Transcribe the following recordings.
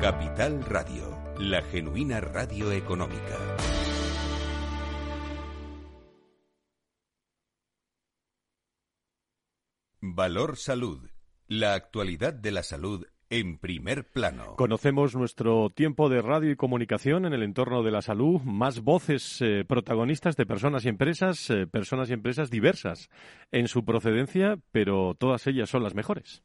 Capital Radio, la genuina radio económica. Valor Salud. La actualidad de la salud en primer plano. Conocemos nuestro tiempo de radio y comunicación en el entorno de la salud, más voces eh, protagonistas de personas y empresas, eh, personas y empresas diversas en su procedencia, pero todas ellas son las mejores.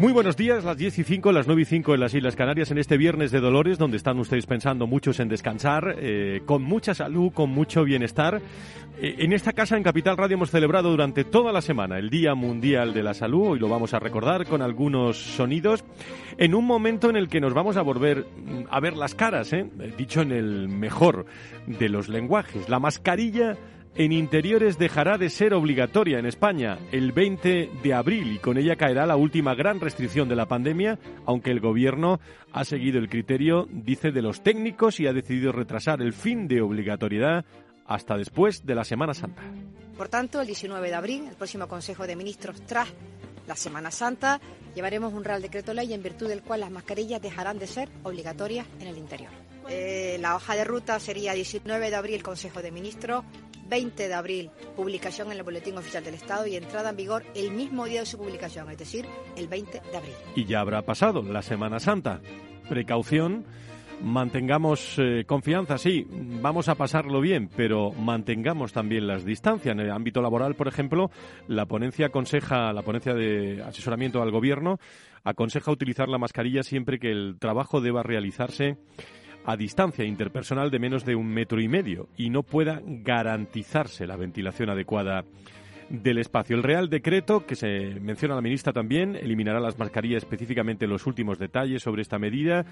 Muy buenos días, las 10 y 5, las 9 y 5 en las Islas Canarias en este viernes de Dolores, donde están ustedes pensando muchos en descansar, eh, con mucha salud, con mucho bienestar. Eh, en esta casa, en Capital Radio, hemos celebrado durante toda la semana el Día Mundial de la Salud. Hoy lo vamos a recordar con algunos sonidos, en un momento en el que nos vamos a volver mm, a ver las caras, ¿eh? dicho en el mejor de los lenguajes. La mascarilla en interiores dejará de ser obligatoria en España el 20 de abril y con ella caerá la última gran restricción de la pandemia, aunque el gobierno ha seguido el criterio, dice, de los técnicos y ha decidido retrasar el fin de obligatoriedad hasta después de la Semana Santa. Por tanto, el 19 de abril, el próximo Consejo de Ministros tras la Semana Santa, llevaremos un Real Decreto Ley en virtud del cual las mascarillas dejarán de ser obligatorias en el interior. Eh, la hoja de ruta sería 19 de abril Consejo de Ministros, 20 de abril publicación en el Boletín Oficial del Estado y entrada en vigor el mismo día de su publicación, es decir, el 20 de abril. Y ya habrá pasado la Semana Santa. Precaución mantengamos eh, confianza, sí, vamos a pasarlo bien, pero mantengamos también las distancias. En el ámbito laboral, por ejemplo, la ponencia aconseja, la ponencia de asesoramiento al gobierno aconseja utilizar la mascarilla siempre que el trabajo deba realizarse a distancia interpersonal de menos de un metro y medio y no pueda garantizarse la ventilación adecuada del espacio. El Real Decreto, que se menciona la ministra también, eliminará las mascarillas específicamente los últimos detalles sobre esta medida.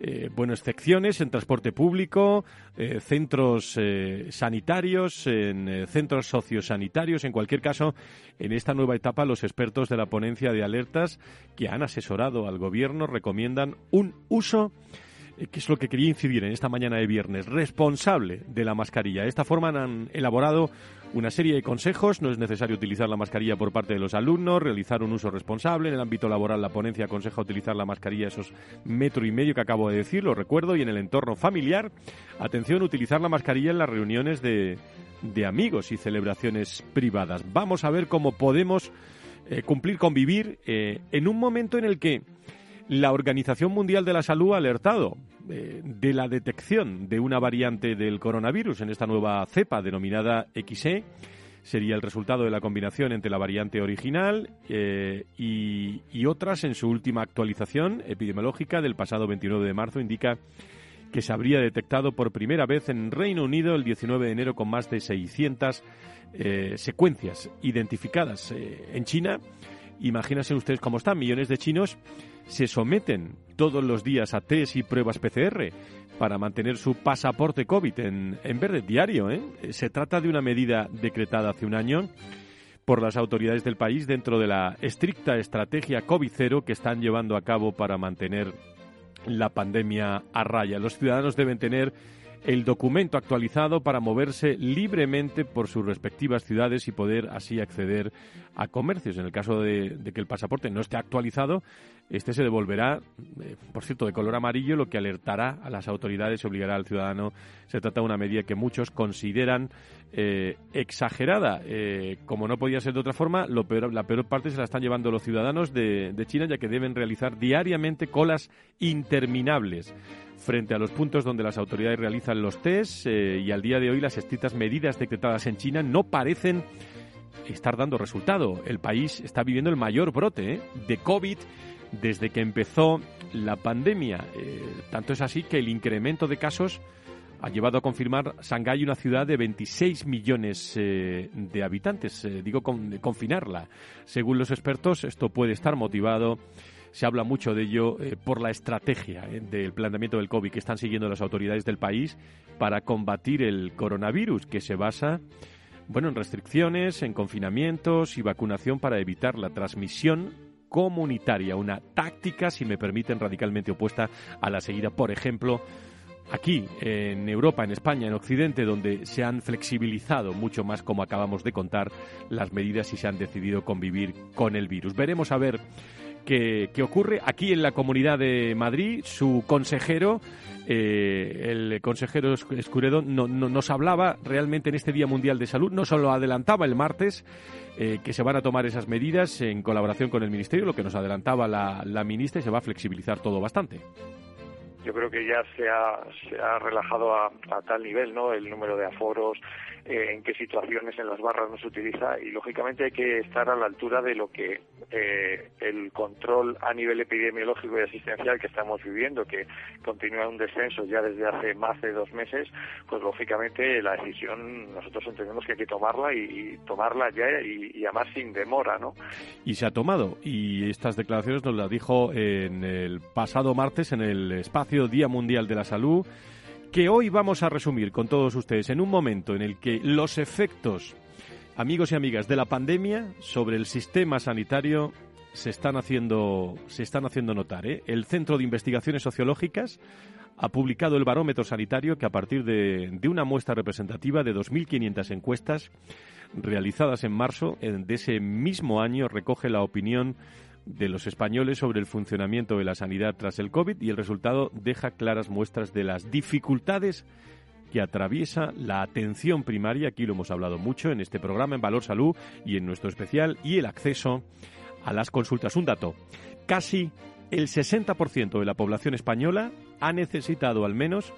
Eh, bueno, excepciones en transporte público, eh, centros eh, sanitarios, en centros sociosanitarios. En cualquier caso, en esta nueva etapa, los expertos de la ponencia de alertas que han asesorado al Gobierno recomiendan un uso eh, que es lo que quería incidir en esta mañana de viernes, responsable de la mascarilla. De esta forma han elaborado una serie de consejos. No es necesario utilizar la mascarilla por parte de los alumnos, realizar un uso responsable. En el ámbito laboral, la ponencia aconseja utilizar la mascarilla esos metro y medio que acabo de decir, lo recuerdo. Y en el entorno familiar, atención, utilizar la mascarilla en las reuniones de, amigos y celebraciones privadas. Vamos a ver cómo podemos eh, cumplir, convivir eh, en un momento en el que la Organización Mundial de la Salud ha alertado eh, de la detección de una variante del coronavirus en esta nueva cepa denominada XE. Sería el resultado de la combinación entre la variante original eh, y, otras en su última actualización epidemiológica del pasado 29 de marzo indica que se habría detectado por primera vez en Reino Unido el 19 de enero con más de 600 eh, secuencias identificadas en China. Imagínense ustedes cómo están, millones de chinos se someten todos los días a test y pruebas PCR para mantener su pasaporte COVID en, verde diario. ¿eh? Se trata de una medida decretada hace un año por las autoridades del país dentro de la estricta estrategia COVID-0 que están llevando a cabo para mantener la pandemia a raya. Los ciudadanos deben tener el documento actualizado para moverse libremente por sus respectivas ciudades y poder así acceder a comercios. En el caso de, que el pasaporte no esté actualizado, este se devolverá, eh, por cierto, de color amarillo, lo que alertará a las autoridades y obligará al ciudadano. Se trata de una medida que muchos consideran eh, exagerada. Eh, como no podía ser de otra forma, lo peor, la peor parte se la están llevando los ciudadanos de, de China, ya que deben realizar diariamente colas interminables frente a los puntos donde las autoridades realizan los test y al día de hoy las estrictas medidas decretadas en China no parecen estar dando resultado. El país está viviendo el mayor brote de COVID desde que empezó la pandemia. Eh, tanto es así que el incremento de casos ha llevado a confirmar Shanghái una ciudad de 26 millones de habitantes. digo, confinarla. Según los expertos, esto puede estar motivado se habla mucho de ello eh, por la estrategia eh, del planteamiento del COVID que están siguiendo las autoridades del país para combatir el coronavirus, que se basa bueno, en restricciones, en confinamientos y vacunación para evitar la transmisión comunitaria, una táctica, si me permiten, radicalmente opuesta a la seguida, por ejemplo, aquí en Europa, en España, en Occidente, donde se han flexibilizado mucho más, como acabamos de contar, las medidas y se han decidido convivir con el virus. Veremos a ver qué, ocurre. Aquí en la Comunidad de Madrid, su consejero, eh, el consejero Escuredo, no, nos hablaba realmente en este Día Mundial de Salud, no solo adelantaba el martes, eh, que se van a tomar esas medidas en colaboración con el Ministerio, lo que nos adelantaba la, la ministra, y se va a flexibilizar todo bastante yo creo que ya se ha, se ha relajado a, tal nivel, ¿no? El número de aforos, eh, en qué situaciones en las barras no se utiliza y lógicamente hay que estar a la altura de lo que eh, el control a nivel epidemiológico y asistencial que estamos viviendo, que continúa un descenso ya desde hace más de dos meses, pues lógicamente la decisión nosotros entendemos que hay que tomarla y, tomarla ya y, y además sin demora, ¿no? Y se ha tomado y estas declaraciones nos las dijo en el pasado martes en el espacio Día Mundial de la Salud que hoy vamos a resumir con todos ustedes en un momento en el que los efectos, amigos y amigas, de la pandemia sobre el sistema sanitario se están haciendo, se están haciendo notar. ¿eh? El Centro de Investigaciones Sociológicas ha publicado el barómetro sanitario que a partir de, de una muestra representativa de 2.500 encuestas realizadas en marzo de ese mismo año recoge la opinión de los españoles sobre el funcionamiento de la sanidad tras el COVID y el resultado deja claras muestras de las dificultades que atraviesa la atención primaria, aquí lo hemos hablado mucho en este programa, en Valor Salud y en nuestro especial, y el acceso a las consultas. Un dato, casi el 60% de la población española ha necesitado al menos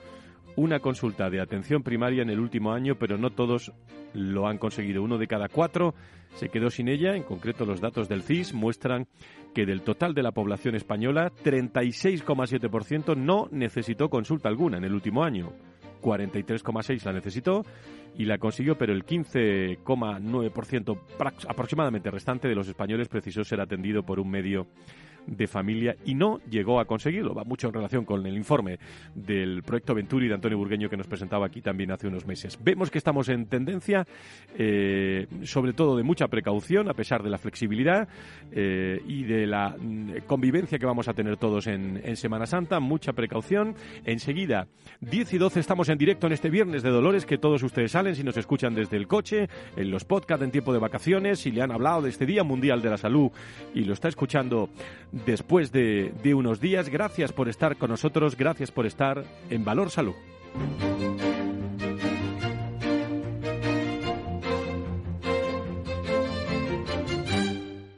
una consulta de atención primaria en el último año, pero no todos lo han conseguido. Uno de cada cuatro se quedó sin ella. En concreto, los datos del CIS muestran que del total de la población española, 36,7% no necesitó consulta alguna en el último año. 43,6 la necesitó y la consiguió, pero el 15,9% aproximadamente restante de los españoles precisó ser atendido por un medio de familia y no llegó a conseguirlo. Va mucho en relación con el informe del proyecto Venturi de Antonio Burgueño que nos presentaba aquí también hace unos meses. Vemos que estamos en tendencia, eh, sobre todo de mucha precaución, a pesar de la flexibilidad eh, y de la mm, convivencia que vamos a tener todos en, en Semana Santa. Mucha precaución. Enseguida, 10 y 12 estamos en directo en este viernes de Dolores, que todos ustedes salen si nos escuchan desde el coche, en los podcasts en tiempo de vacaciones, si le han hablado de este Día Mundial de la Salud y lo está escuchando después de, unos días. Gracias por estar con nosotros, gracias por estar en Valor Salud.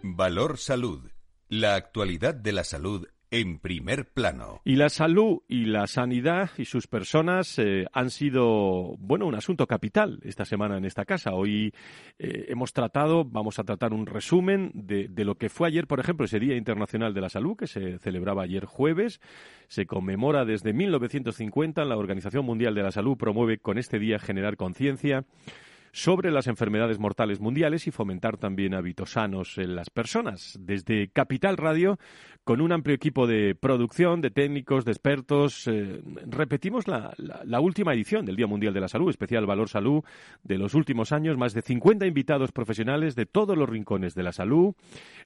Valor Salud. La actualidad de la salud en primer plano. Y la salud y la sanidad y sus personas eh, han sido, bueno, un asunto capital esta semana en esta casa. Hoy eh, hemos tratado, vamos a tratar un resumen de, de, lo que fue ayer, por ejemplo, ese Día Internacional de la Salud, que se celebraba ayer jueves. Se conmemora desde 1950. La Organización Mundial de la Salud promueve con este día generar conciencia sobre las enfermedades mortales mundiales y fomentar también hábitos sanos en las personas. Desde Capital Radio, con un amplio equipo de producción, de técnicos, de expertos, eh, repetimos la, última edición del Día Mundial de la Salud, especial Valor Salud, de los últimos años, más de 50 invitados profesionales de todos los rincones de la salud,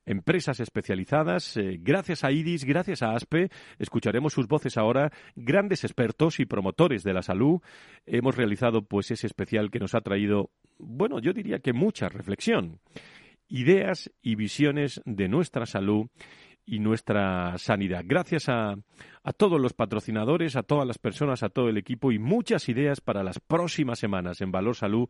empresas especializadas. Eh, gracias a IDIS, gracias a ASPE, escucharemos sus voces ahora, grandes expertos y promotores de la salud. Hemos realizado pues ese especial que nos ha traído bueno, yo diría que mucha reflexión, ideas y visiones de nuestra salud y nuestra sanidad. Gracias a, a, todos los patrocinadores, a todas las personas, a todo el equipo y muchas ideas para las próximas semanas en Valor Salud,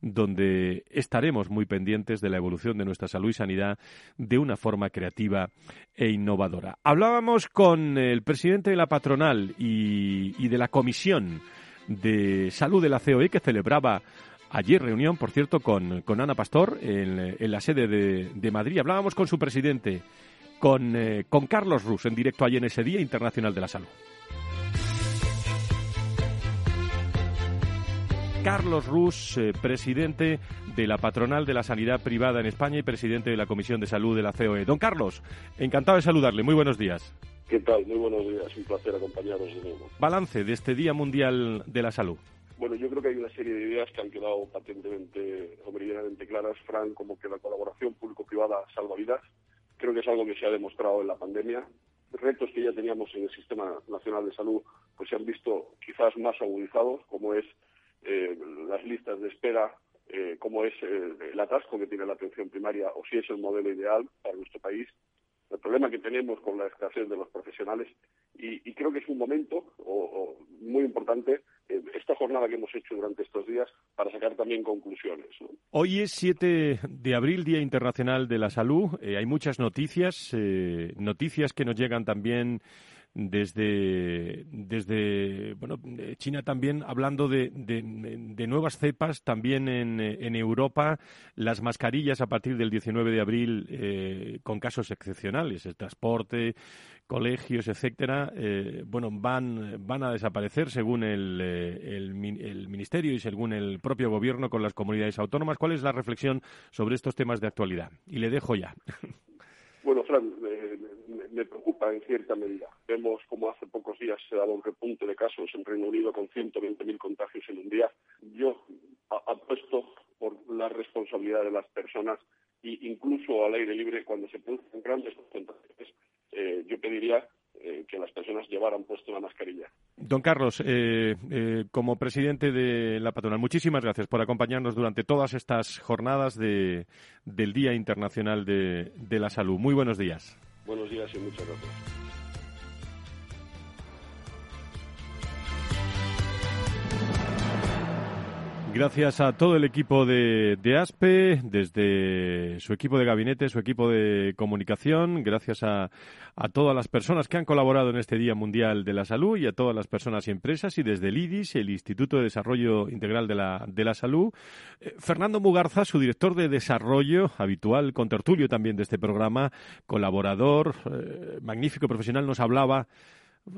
donde estaremos muy pendientes de la evolución de nuestra salud y sanidad de una forma creativa e innovadora. Hablábamos con el presidente de la patronal y, y de la Comisión de Salud de la COE que celebraba Ayer reunión, por cierto, con, con Ana Pastor en, en, la sede de, de, Madrid. Hablábamos con su presidente, con, eh, con Carlos Rus, en directo ayer en ese Día Internacional de la Salud. Carlos Rus, eh, presidente de la Patronal de la Sanidad Privada en España y presidente de la Comisión de Salud de la COE. Don Carlos, encantado de saludarle. Muy buenos días. ¿Qué tal? Muy buenos días. Un placer acompañaros de nuevo. Balance de este Día Mundial de la Salud. Bueno, yo creo que hay una serie de ideas que han quedado patentemente o meridianamente claras, Fran, como que la colaboración público-privada salva vidas. Creo que es algo que se ha demostrado en la pandemia. Retos que ya teníamos en el Sistema Nacional de Salud pues se han visto quizás más agudizados, como es eh, las listas de espera, eh, como es eh, el atasco que tiene la atención primaria o si es el modelo ideal para nuestro país el problema que tenemos con la escasez de los profesionales y, creo que es un momento muy importante eh, esta jornada que hemos hecho durante estos días para sacar también conclusiones. Hoy es 7 de abril, Día Internacional de la Salud. Eh, hay muchas noticias, eh, noticias que nos llegan también desde, desde bueno, China también hablando de, de, nuevas cepas también en, en, Europa, las mascarillas a partir del 19 de abril con casos excepcionales, el transporte, colegios, etcétera, eh, bueno, van, van a desaparecer según el, eh, el, Ministerio y según el propio Gobierno con las comunidades autónomas. ¿Cuál es la reflexión sobre estos temas de actualidad? Y le dejo ya. Bueno, Fran, me preocupa en cierta medida. Vemos como hace pocos días se daba un repunte de casos en Reino Unido con 120.000 contagios en un día. Yo apuesto por la responsabilidad de las personas e incluso al aire libre cuando se producen grandes concentraciones. Eh, yo pediría eh, que las personas llevaran puesto la mascarilla. Don Carlos, eh, eh, como presidente de la patronal, muchísimas gracias por acompañarnos durante todas estas jornadas de, del Día Internacional de, de la Salud. Muy buenos días. Buenos días y muchas gracias. Gracias a todo el equipo de, ASPE, desde su equipo de gabinete, su equipo de comunicación, gracias a, todas las personas que han colaborado en este Día Mundial de la Salud y a todas las personas y empresas, y desde el IDIS, el Instituto de Desarrollo Integral de la, de la Salud. Eh, Fernando Mugarza, su director de desarrollo, habitual, con tertulio también de este programa, colaborador, eh, magnífico profesional, nos hablaba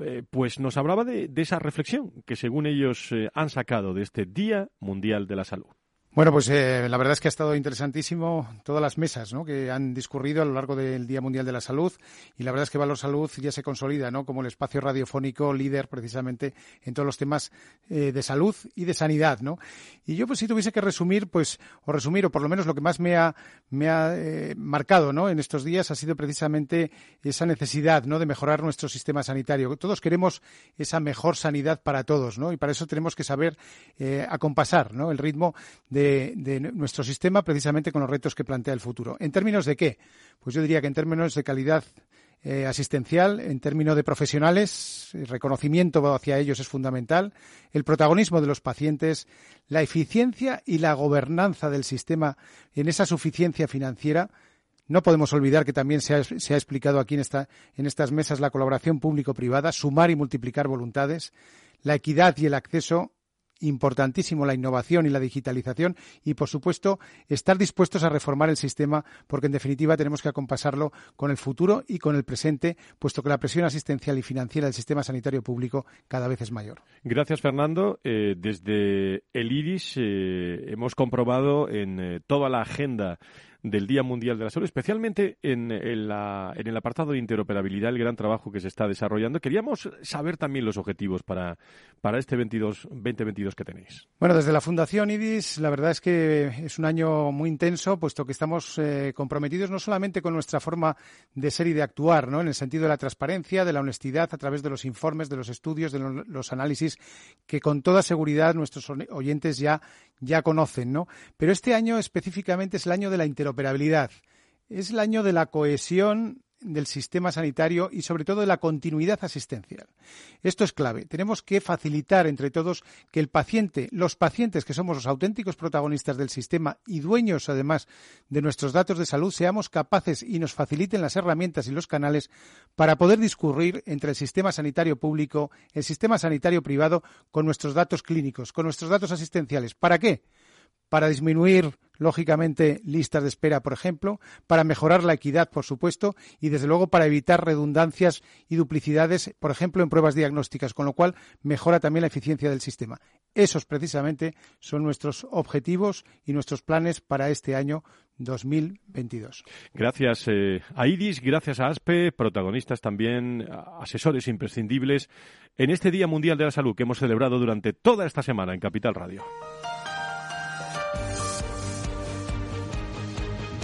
eh, pues nos hablaba de, esa reflexión que según ellos eh, han sacado de este Día Mundial de la Salud. Bueno, pues eh, la verdad es que ha estado interesantísimo todas las mesas ¿no? que han discurrido a lo largo del Día Mundial de la Salud y la verdad es que Valor Salud ya se consolida ¿no? como el espacio radiofónico líder precisamente en todos los temas eh, de salud y de sanidad. ¿no? Y yo pues si tuviese que resumir, pues o resumir o por lo menos lo que más me ha, me ha eh, marcado ¿no? en estos días ha sido precisamente esa necesidad ¿no? de mejorar nuestro sistema sanitario. Todos queremos esa mejor sanidad para todos ¿no? y para eso tenemos que saber acompasar ¿no? el ritmo de de, nuestro sistema precisamente con los retos que plantea el futuro. ¿En términos de qué? Pues yo diría que en términos de calidad eh, asistencial, en términos de profesionales, el reconocimiento hacia ellos es fundamental, el protagonismo de los pacientes, la eficiencia y la gobernanza del sistema en esa suficiencia financiera. No podemos olvidar que también se ha, explicado aquí en, en estas mesas la colaboración público-privada, sumar y multiplicar voluntades, la equidad y el acceso importantísimo la innovación y la digitalización y, por supuesto, estar dispuestos a reformar el sistema porque, en definitiva, tenemos que acompasarlo con el futuro y con el presente, puesto que la presión asistencial y financiera del sistema sanitario público cada vez es mayor. Gracias, Fernando. Eh, desde el IRIS eh, hemos comprobado en eh, toda la agenda del Día Mundial de la Salud, especialmente en, el apartado de interoperabilidad, el gran trabajo que se está desarrollando. Queríamos saber también los objetivos para, para este 22, 2022 que tenéis. Bueno, desde la Fundación IDIS, la verdad es que es un año muy intenso, puesto que estamos eh, comprometidos no solamente con nuestra forma de ser y de actuar, ¿no? en el sentido de la transparencia, de la honestidad, a través de los informes, de los estudios, de los análisis, que con toda seguridad nuestros oyentes ya, ya conocen, ¿no? Pero este año específicamente es el año de la interoperabilidad. Es el año de la cohesión del sistema sanitario y sobre todo de la continuidad asistencial. Esto es clave. Tenemos que facilitar entre todos que el paciente, los pacientes que somos los auténticos protagonistas del sistema y dueños además de nuestros datos de salud, seamos capaces y nos faciliten las herramientas y los canales para poder discurrir entre el sistema sanitario público, el sistema sanitario privado con nuestros datos clínicos, con nuestros datos asistenciales. ¿Para qué? Para disminuir lógicamente, listas de espera, por ejemplo, para mejorar la equidad, por supuesto, y desde luego para evitar redundancias y duplicidades, por ejemplo, en pruebas diagnósticas, con lo cual mejora también la eficiencia del sistema. Esos precisamente son nuestros objetivos y nuestros planes para este año 2022. Gracias eh, a IDIS, gracias a ASPE, protagonistas también, asesores imprescindibles en este Día Mundial de la Salud que hemos celebrado durante toda esta semana en Capital Radio.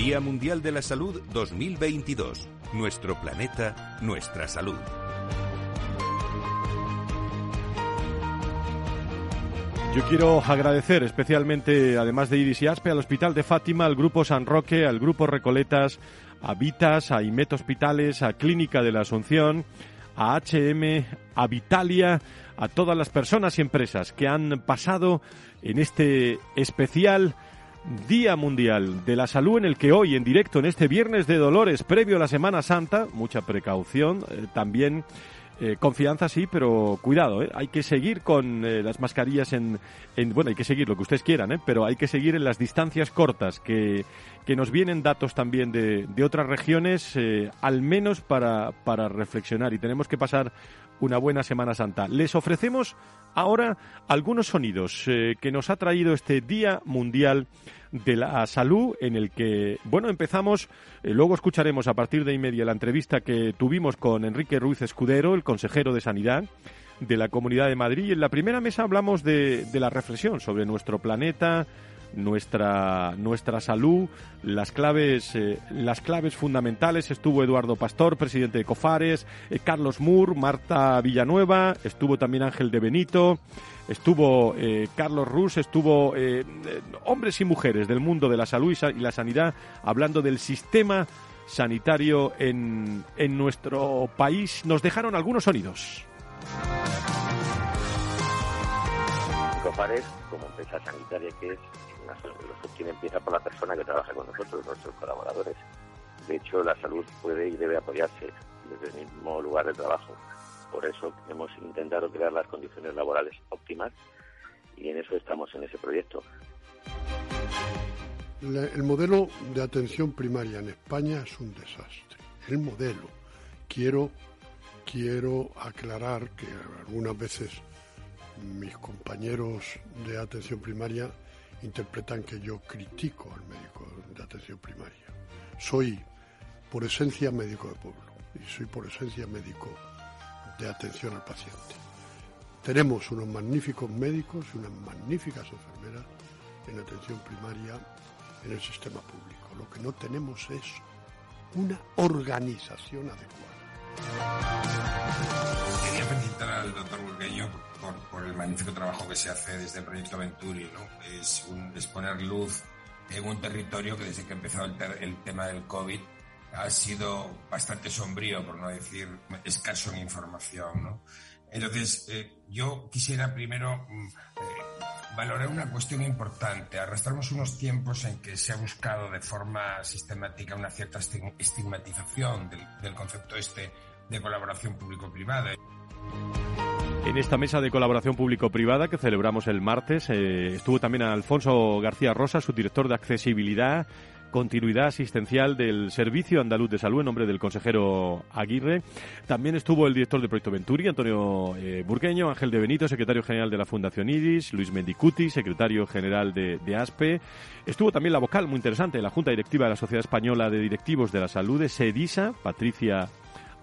Día Mundial de la Salud 2022. Nuestro planeta, nuestra salud. Yo quiero agradecer especialmente, además de Iris y Aspe, al Hospital de Fátima, al Grupo San Roque, al Grupo Recoletas, a Vitas, a IMET Hospitales, a Clínica de la Asunción, a HM, a Vitalia, a todas las personas y empresas que han pasado en este especial Día Mundial de la Salud en el que hoy en directo en este Viernes de Dolores previo a la Semana Santa, mucha precaución, eh, también eh, confianza sí, pero cuidado, ¿eh? hay que seguir con eh, las mascarillas en, bueno, hay que seguir lo que ustedes quieran, ¿eh? pero hay que seguir en las distancias cortas, que, que nos vienen datos también de, de otras regiones, al menos para, para reflexionar y tenemos que pasar una buena Semana Santa. Les ofrecemos ahora algunos sonidos que nos ha traído este Día Mundial de la salud en el que, bueno, empezamos, eh, luego escucharemos a partir de y media la entrevista que tuvimos con Enrique Ruiz Escudero, el consejero de Sanidad de la Comunidad de Madrid. Y en la primera mesa hablamos de, de la reflexión sobre nuestro planeta, nuestra, nuestra salud, las claves, eh, las claves fundamentales. Estuvo Eduardo Pastor, presidente de Cofares, eh, Carlos Moore, Marta Villanueva, estuvo también Ángel de Benito, estuvo eh, Carlos Rus, estuvo hombres y mujeres del mundo de la salud y la sanidad hablando del sistema sanitario en, en nuestro país. Nos dejaron algunos sonidos. Cofares, como empresa sanitaria que es, quien empieza por la persona que trabaja con nosotros, nuestros colaboradores. De hecho, la salud puede y debe apoyarse desde el mismo lugar de trabajo. Por eso hemos intentado crear las condiciones laborales óptimas y en eso estamos en ese proyecto. el modelo de atención primaria en España es un desastre. El modelo. Quiero, quiero aclarar que algunas veces mis compañeros de atención primaria interpretan que yo critico al médico de atención primaria. Soy por esencia médico de pueblo y soy por esencia médico de atención al paciente. Tenemos unos magníficos médicos y unas magníficas enfermeras en atención primaria en el sistema público. Lo que no tenemos es una organización adecuada. Quería felicitar al doctor Burgueño por, el magnífico trabajo que se hace desde el Proyecto Venturi. ¿no? Es, un, poner luz en un territorio que desde que empezó el, el tema del COVID ha sido bastante sombrío, por no decir escaso en información. ¿no? Entonces, eh, yo quisiera primero mm, eh, valorar una cuestión importante. Arrastramos unos tiempos en que se ha buscado de forma sistemática una cierta estigmatización del, del concepto este de colaboración público-privada. En esta mesa de colaboración público-privada que celebramos el martes eh, estuvo también Alfonso García Rosa, su director de accesibilidad, continuidad asistencial del Servicio Andaluz de Salud en nombre del consejero Aguirre. También estuvo el director del proyecto Venturi, Antonio eh, Burgueño, Ángel de Benito, secretario general de la Fundación IDIS, Luis Mendicuti, secretario general de, de ASPE. Estuvo también la vocal, muy interesante, la Junta Directiva de la Sociedad Española de Directivos de la Salud de SEDISA, Patricia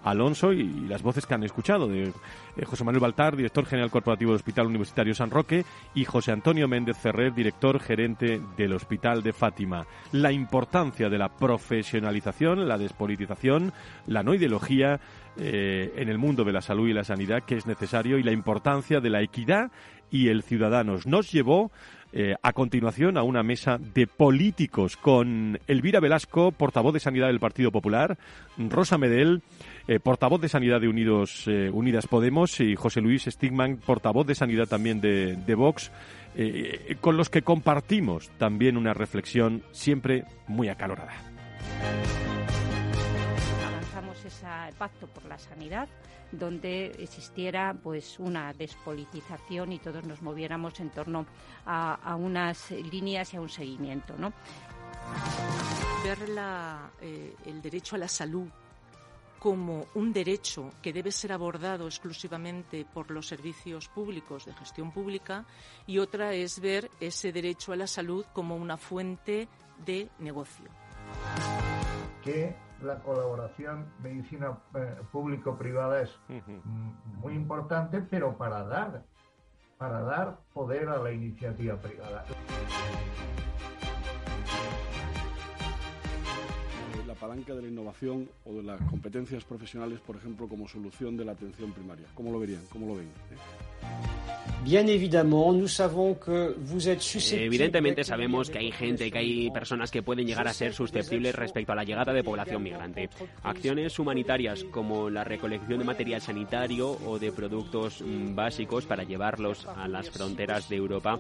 Alonso y, las voces que han escuchado de eh, José Manuel Baltar, director general corporativo del Hospital Universitario San Roque, y José Antonio Méndez Ferrer, director gerente del Hospital de Fátima. La importancia de la profesionalización, la despolitización, la no ideología eh, en el mundo de la salud y la sanidad que es necesario y la importancia de la equidad y el ciudadanos. Nos llevó eh, a continuación a una mesa de políticos con Elvira Velasco, portavoz de Sanidad del Partido Popular, Rosa Medel, eh, portavoz de Sanidad de Unidos, eh, Unidas Podemos y José Luis Stigman, portavoz de Sanidad también de, de Vox, con los que compartimos también una reflexión siempre muy acalorada. Ese pacto por la sanidad donde existiera pues una despolitización y todos nos moviéramos en torno a, unas líneas y a un seguimiento. ¿no? Ver eh, el derecho a la salud como un derecho que debe ser abordado exclusivamente por los servicios públicos de gestión pública y otra es ver ese derecho a la salud como una fuente de negocio. Que la colaboración medicina eh, público-privada es muy importante, pero para dar, para dar poder a la iniciativa privada. palanca de la innovación o de las competencias profesionales, por ejemplo, como solución de la atención primaria? ¿Cómo lo verían? ¿Cómo lo ven? Evidentemente sabemos que hay gente, que hay personas que pueden llegar a ser susceptibles respecto a la llegada de población migrante. Acciones humanitarias como la recolección de material sanitario o de productos mm, básicos para llevarlos a las fronteras de Europa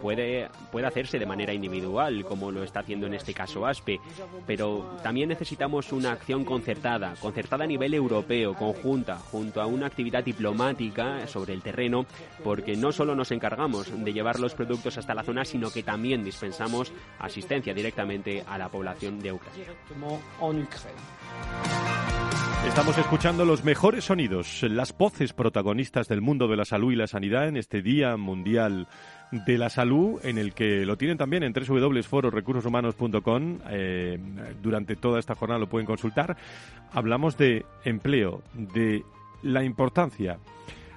puede, puede hacerse de manera individual, como lo está haciendo en este caso ASPE, pero también necesitamos una acción concertada, concertada a nivel europeo, conjunta, junto a una actividad diplomática sobre el terreno, porque no solo nos encargamos de llevar los productos hasta la zona, sino que también dispensamos asistencia directamente a la población de Ucrania. Estamos escuchando los mejores sonidos, las voces protagonistas del mundo de la salud y la sanidad en este Día Mundial de la Salud, en el que lo tienen también en www.fororecursoshumanos.com. Eh, durante toda esta jornada lo pueden consultar. Hablamos de empleo, de la importancia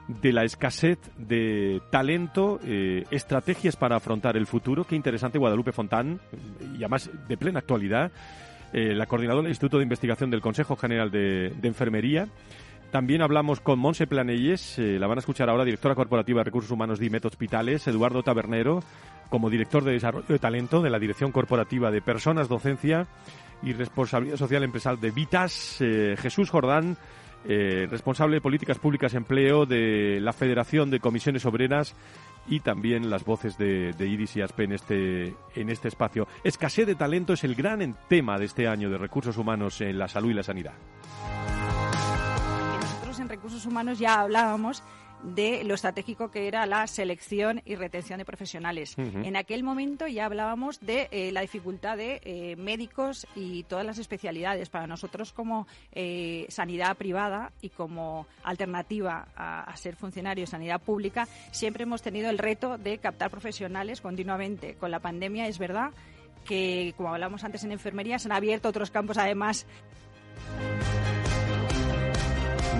de la escasez de talento, eh, estrategias para afrontar el futuro. Qué interesante, Guadalupe Fontán, y además de plena actualidad, eh, la coordinadora del Instituto de Investigación del Consejo General de, Enfermería. También hablamos con Monse Planelles, eh, la van a escuchar ahora, directora corporativa de Recursos Humanos de IMET Hospitales, Eduardo Tabernero, como director de Desarrollo de Talento de la Dirección Corporativa de Personas, Docencia y Responsabilidad Social Empresarial de Vitas, Jesús Jordán, eh, responsable de políticas públicas empleo de la Federación de Comisiones Obreras y también las voces de, de IDIS y ASPE en este, en este espacio. Escasez de talento es el gran tema de este año de recursos humanos en la salud y la sanidad. Nosotros en recursos humanos ya hablábamos de lo estratégico que era la selección y retención de profesionales. En aquel momento ya hablábamos de eh, la dificultad de eh, médicos y todas las especialidades. Para nosotros como eh, sanidad privada y como alternativa a, ser funcionario de sanidad pública, siempre hemos tenido el reto de captar profesionales continuamente. Con la pandemia es verdad que, como hablamos antes en enfermería, se han abierto otros campos además.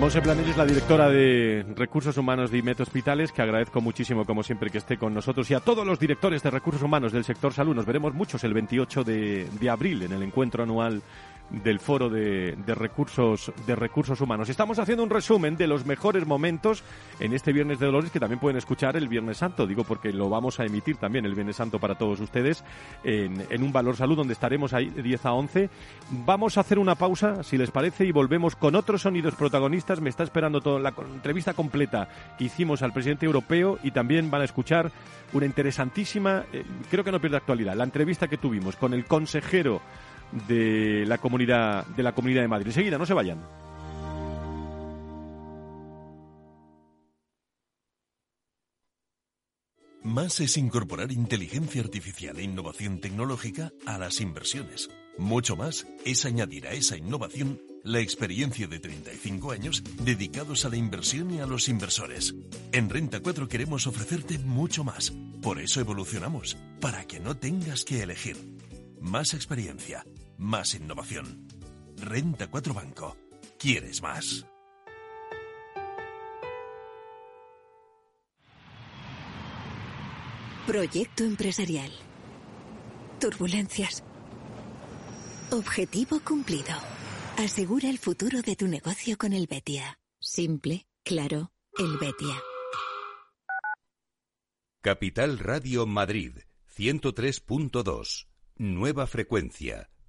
Monse Planell es la directora de Recursos Humanos de IMET Hospitales, que agradezco muchísimo, como siempre, que esté con nosotros y a todos los directores de Recursos Humanos del sector salud. Nos veremos muchos el 28 de, de abril en el encuentro anual del Foro de, recursos, de Recursos Humanos. Estamos haciendo un resumen de los mejores momentos en este Viernes de Dolores que también pueden escuchar el Viernes Santo, digo porque lo vamos a emitir también el Viernes Santo para todos ustedes en, en un Valor Salud donde estaremos ahí de 10 a 11. Vamos a hacer una pausa, si les parece, y volvemos con otros sonidos protagonistas. Me está esperando toda la entrevista completa que hicimos al presidente europeo y también van a escuchar una interesantísima, eh, creo que no pierde actualidad, la entrevista que tuvimos con el consejero de la comunidad de la comunidad de Madrid. Enseguida, no se vayan. Más es incorporar inteligencia artificial e innovación tecnológica a las inversiones. Mucho más es añadir a esa innovación la experiencia de 35 años dedicados a la inversión y a los inversores. En Renta 4 queremos ofrecerte mucho más. Por eso evolucionamos, para que no tengas que elegir. Más experiencia, más innovación. Renta 4 Banco. ¿Quieres más? Proyecto empresarial. Turbulencias. Objetivo cumplido. Asegura el futuro de tu negocio con el Betia. Simple, claro, el Betia. Capital Radio Madrid, 103.2. Nueva frecuencia,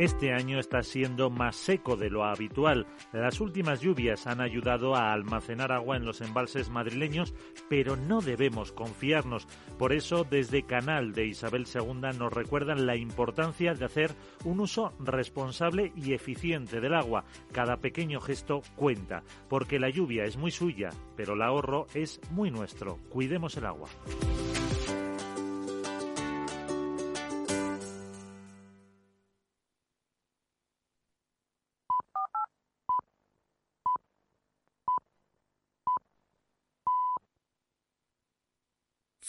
Este año está siendo más seco de lo habitual. Las últimas lluvias han ayudado a almacenar agua en los embalses madrileños, pero no debemos confiarnos. Por eso, desde Canal de Isabel II nos recuerdan la importancia de hacer un uso responsable y eficiente del agua. Cada pequeño gesto cuenta, porque la lluvia es muy suya, pero el ahorro es muy nuestro. Cuidemos el agua.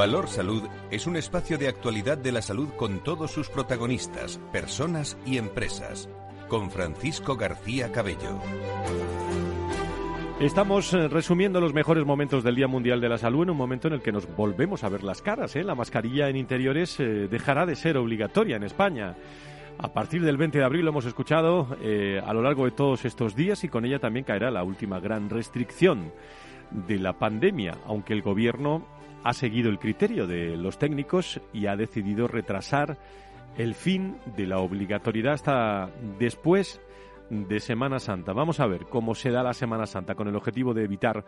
Valor Salud es un espacio de actualidad de la salud con todos sus protagonistas, personas y empresas. Con Francisco García Cabello. Estamos eh, resumiendo los mejores momentos del Día Mundial de la Salud en un momento en el que nos volvemos a ver las caras. ¿eh? La mascarilla en interiores eh, dejará de ser obligatoria en España. A partir del 20 de abril lo hemos escuchado eh, a lo largo de todos estos días y con ella también caerá la última gran restricción de la pandemia, aunque el gobierno ha seguido el criterio de los técnicos y ha decidido retrasar el fin de la obligatoriedad hasta después de Semana Santa. Vamos a ver cómo se da la Semana Santa con el objetivo de evitar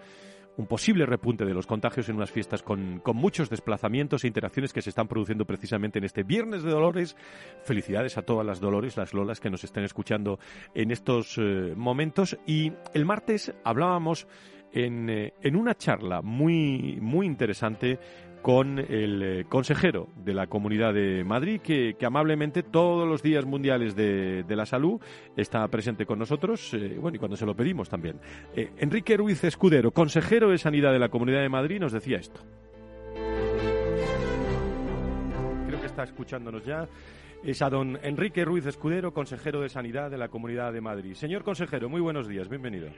un posible repunte de los contagios en unas fiestas con, con, muchos desplazamientos e interacciones que se están produciendo precisamente en este Viernes de Dolores. Felicidades a todas las Dolores, las Lolas que nos estén escuchando en estos eh, momentos. Y el martes hablábamos en, eh, en una charla muy, muy interesante con el eh, consejero de la Comunidad de Madrid, que, amablemente todos los días mundiales de, la salud está presente con nosotros, eh, bueno, y cuando se lo pedimos también. Enrique Ruiz Escudero, consejero de Sanidad de la Comunidad de Madrid, nos decía esto. Creo que está escuchándonos ya. Es a don Enrique Ruiz Escudero, consejero de Sanidad de la Comunidad de Madrid. Señor consejero, muy buenos días, bienvenido.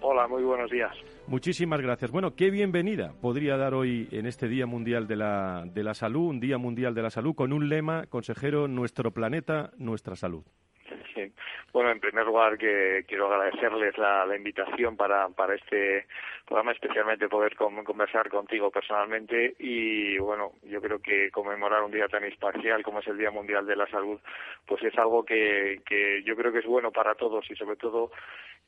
Hola, muy buenos días. Muchísimas gracias. Bueno, qué bienvenida podría dar hoy en este Día Mundial de la, de la Salud, un Día Mundial de la Salud, con un lema, consejero, nuestro planeta, nuestra salud. Sí. Bueno, en primer lugar, que quiero agradecerles la, la invitación para, para este programa, especialmente poder con, conversar contigo personalmente y, bueno, yo creo que conmemorar un día tan espacial como es el Día Mundial de la Salud, pues es algo que, que yo creo que es bueno para todos y, sobre todo,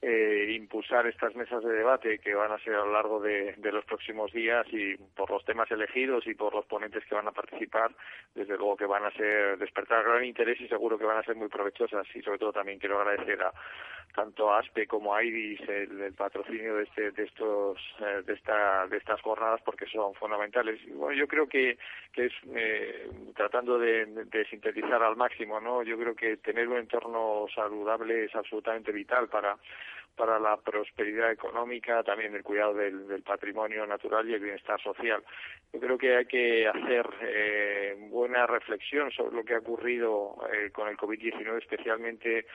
eh, impulsar estas mesas de debate que van a ser a lo largo de, de, los próximos días y por los temas elegidos y por los ponentes que van a participar, desde luego que van a ser despertar gran interés y seguro que van a ser muy provechosas. Y sobre todo también quiero agradecer a tanto a ASPE como a IRIS el, el patrocinio de este de estos eh, de esta de estas jornadas porque son fundamentales y bueno yo creo que que es eh, tratando de, de sintetizar al máximo no yo creo que tener un entorno saludable es absolutamente vital para para la prosperidad económica, también el cuidado del, del, patrimonio natural y el bienestar social. Yo creo que hay que hacer eh, buena reflexión sobre lo que ha ocurrido eh, con el COVID-19, especialmente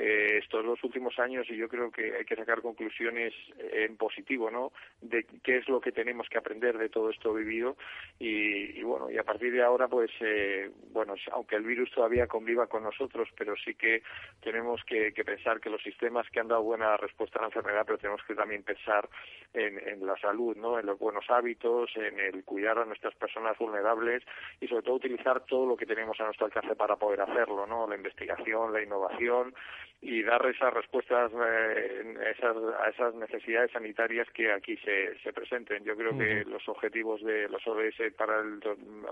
eh, estos dos últimos años y yo creo que hay que sacar conclusiones en positivo, ¿no? De qué es lo que tenemos que aprender de todo esto vivido y, y bueno, y a partir de ahora, pues, eh, bueno, aunque el virus todavía conviva con nosotros, pero sí que tenemos que, que, pensar que los sistemas que han dado buena respuesta a la enfermedad, pero tenemos que también pensar en, en la salud, ¿no? En los buenos hábitos, en el cuidar a nuestras personas vulnerables y sobre todo utilizar todo lo que tenemos a nuestro alcance para poder hacerlo, ¿no? La investigación, la innovación y dar esas respuestas eh, esas, a esas necesidades sanitarias que aquí se, se presenten. Yo creo uh -huh. que los objetivos de los ODS para el,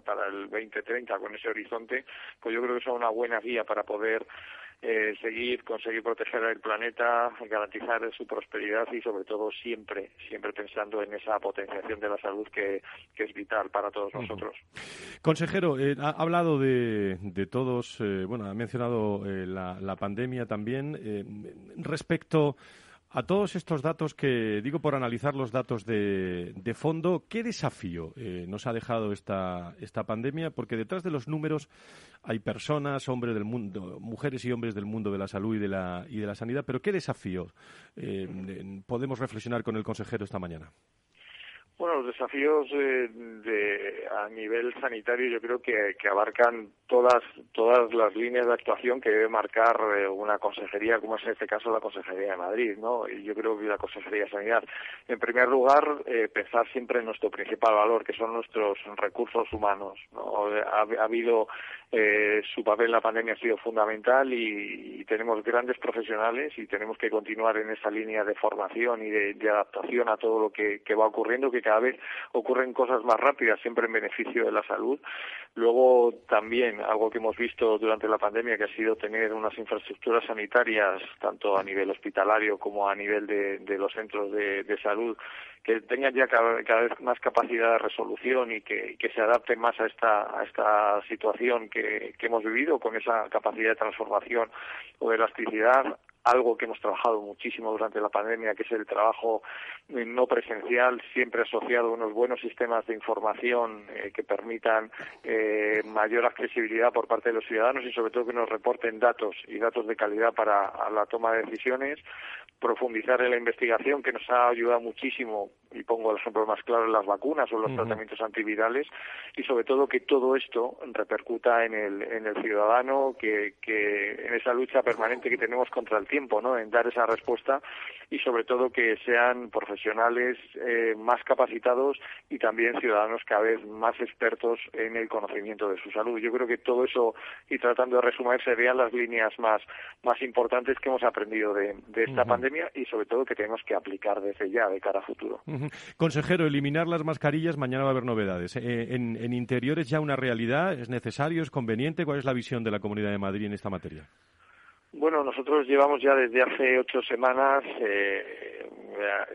para el 2030 con ese horizonte, pues yo creo que son una buena guía para poder eh, seguir, conseguir proteger el planeta, garantizar su prosperidad y sobre todo siempre, siempre pensando en esa potenciación de la salud que, que es vital para todos uh -huh. nosotros. Consejero, eh, ha hablado de, de todos, eh, bueno, ha mencionado eh, la, la, pandemia también. Respecto A todos estos datos que digo por analizar los datos de, de fondo, ¿qué desafío eh, nos ha dejado esta, esta pandemia? Porque detrás de los números hay personas, hombres del mundo, mujeres y hombres del mundo de la salud y de la, y de la sanidad, pero ¿qué desafío eh, podemos reflexionar con el consejero esta mañana? Bueno, los desafíos eh, de, a nivel sanitario yo creo que, abarcan todas todas las líneas de actuación que debe marcar eh, una consejería, como es en este caso la Consejería de Madrid, ¿no? Y yo creo que la Consejería de Sanidad, en primer lugar, eh, pensar siempre en nuestro principal valor, que son nuestros recursos humanos. ¿no? Ha, ha habido eh, su papel en la pandemia ha sido fundamental y, tenemos grandes profesionales y tenemos que continuar en esa línea de formación y de, de adaptación a todo lo que, que va ocurriendo, que cada vez ocurren cosas más rápidas, siempre en beneficio de la salud. Luego también algo que hemos visto durante la pandemia que ha sido tener unas infraestructuras sanitarias tanto a nivel hospitalario como a nivel de, los centros de, salud que tengan ya cada, vez más capacidad de resolución y que, se adapten más a esta, a esta situación que hemos vivido con esa capacidad de transformación o de elasticidad algo que hemos trabajado muchísimo durante la pandemia, que es el trabajo no presencial, siempre asociado a unos buenos sistemas de información eh, que permitan eh, mayor accesibilidad por parte de los ciudadanos y sobre todo que nos reporten datos y datos de calidad para la toma de decisiones, profundizar en la investigación que nos ha ayudado muchísimo y pongo el ejemplo más claro en las vacunas o los uh -huh. tratamientos antivirales y sobre todo que todo esto repercuta en el, en el ciudadano que, que en esa lucha permanente que tenemos contra el tiempo ¿no? en dar esa respuesta y sobre todo que sean profesionales eh, más capacitados y también ciudadanos cada vez más expertos en el conocimiento de su salud. Yo creo que todo eso y tratando de resumir serían las líneas más, más importantes que hemos aprendido de, de esta uh -huh. pandemia y sobre todo que tenemos que aplicar desde ya de cara a futuro. Uh -huh. Consejero, eliminar las mascarillas, mañana va a haber novedades. Eh, en, en interiores ya una realidad, ¿es necesario, es conveniente? ¿Cuál es la visión de la Comunidad de Madrid en esta materia? Bueno, nosotros llevamos ya desde hace ocho semanas, eh,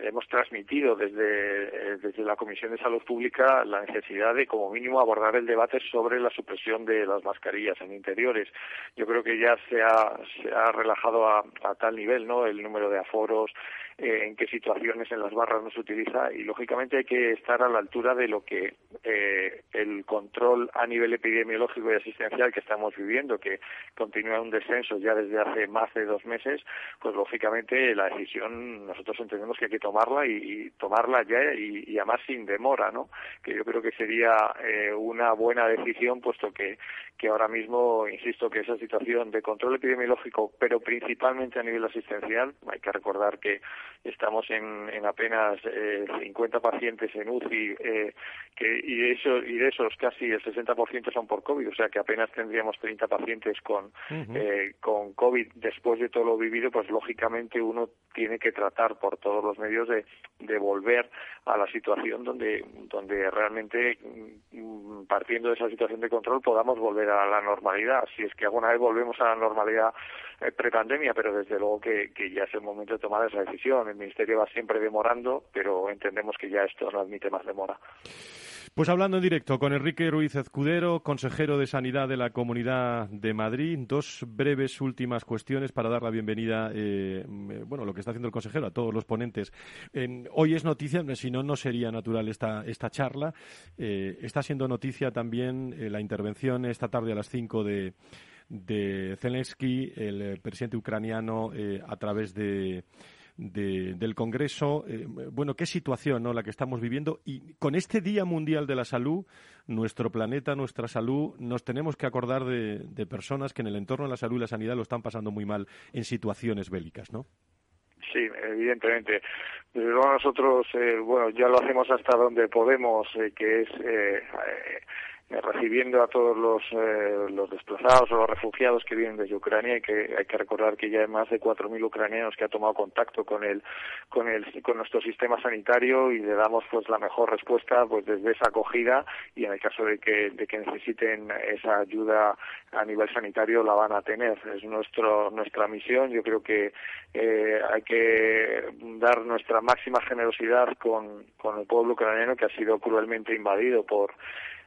hemos transmitido desde, desde la Comisión de Salud Pública la necesidad de, como mínimo, abordar el debate sobre la supresión de las mascarillas en interiores. Yo creo que ya se ha, se ha relajado a, a tal nivel, ¿no? El número de aforos, eh, en qué situaciones en las barras no se utiliza y lógicamente hay que estar a la altura de lo que eh, el control a nivel epidemiológico y asistencial que estamos viviendo, que continúa un descenso ya desde hace más de dos meses, pues lógicamente la decisión nosotros entendemos que hay que tomarla y, y tomarla ya y, y, además sin demora, ¿no? Que yo creo que sería eh, una buena decisión puesto que, que ahora mismo, insisto, que esa situación de control epidemiológico, pero principalmente a nivel asistencial, hay que recordar que estamos en, en apenas eh, 50 pacientes en UCI eh, que, y, de eso, y de esos casi el 60% son por COVID, o sea que apenas tendríamos 30 pacientes con, uh -huh. eh, con COVID después de todo lo vivido, pues lógicamente uno tiene que tratar por todos los medios de, de volver a la situación donde, donde realmente mm, partiendo de esa situación de control podamos volver a la normalidad, si es que alguna vez volvemos a la normalidad eh, prepandemia, pero desde luego que, que ya es el momento de tomar esa decisión. El Ministerio va siempre demorando, pero entendemos que ya esto no admite más demora. Pues hablando en directo con Enrique Ruiz Ezcudero, consejero de Sanidad de la Comunidad de Madrid, dos breves últimas cuestiones para dar la bienvenida, eh, bueno, lo que está haciendo el consejero a todos los ponentes. Eh, hoy es noticia, si no, no sería natural esta, esta charla. Eh, está siendo noticia también eh, la intervención esta tarde a las cinco de, de Zelensky, el presidente ucraniano, eh, a través de de, del Congreso. Eh, bueno, qué situación ¿no? la que estamos viviendo. Y con este Día Mundial de la Salud, nuestro planeta, nuestra salud, nos tenemos que acordar de, de personas que en el entorno de la salud y la sanidad lo están pasando muy mal en situaciones bélicas, ¿no? Sí, evidentemente. Desde luego nosotros, eh, bueno, ya lo hacemos hasta donde podemos, eh, que es eh, recibiendo a todos los, eh, los desplazados o los refugiados que vienen desde Ucrania y que hay que recordar que ya hay más de 4.000 ucranianos que han tomado contacto con el, con el, con nuestro sistema sanitario y le damos pues la mejor respuesta pues desde esa acogida y en el caso de que, de que necesiten esa ayuda a nivel sanitario la van a tener. Es nuestro, nuestra misión. Yo creo que eh, hay que dar nuestra máxima generosidad con, con el pueblo ucraniano que ha sido cruelmente invadido por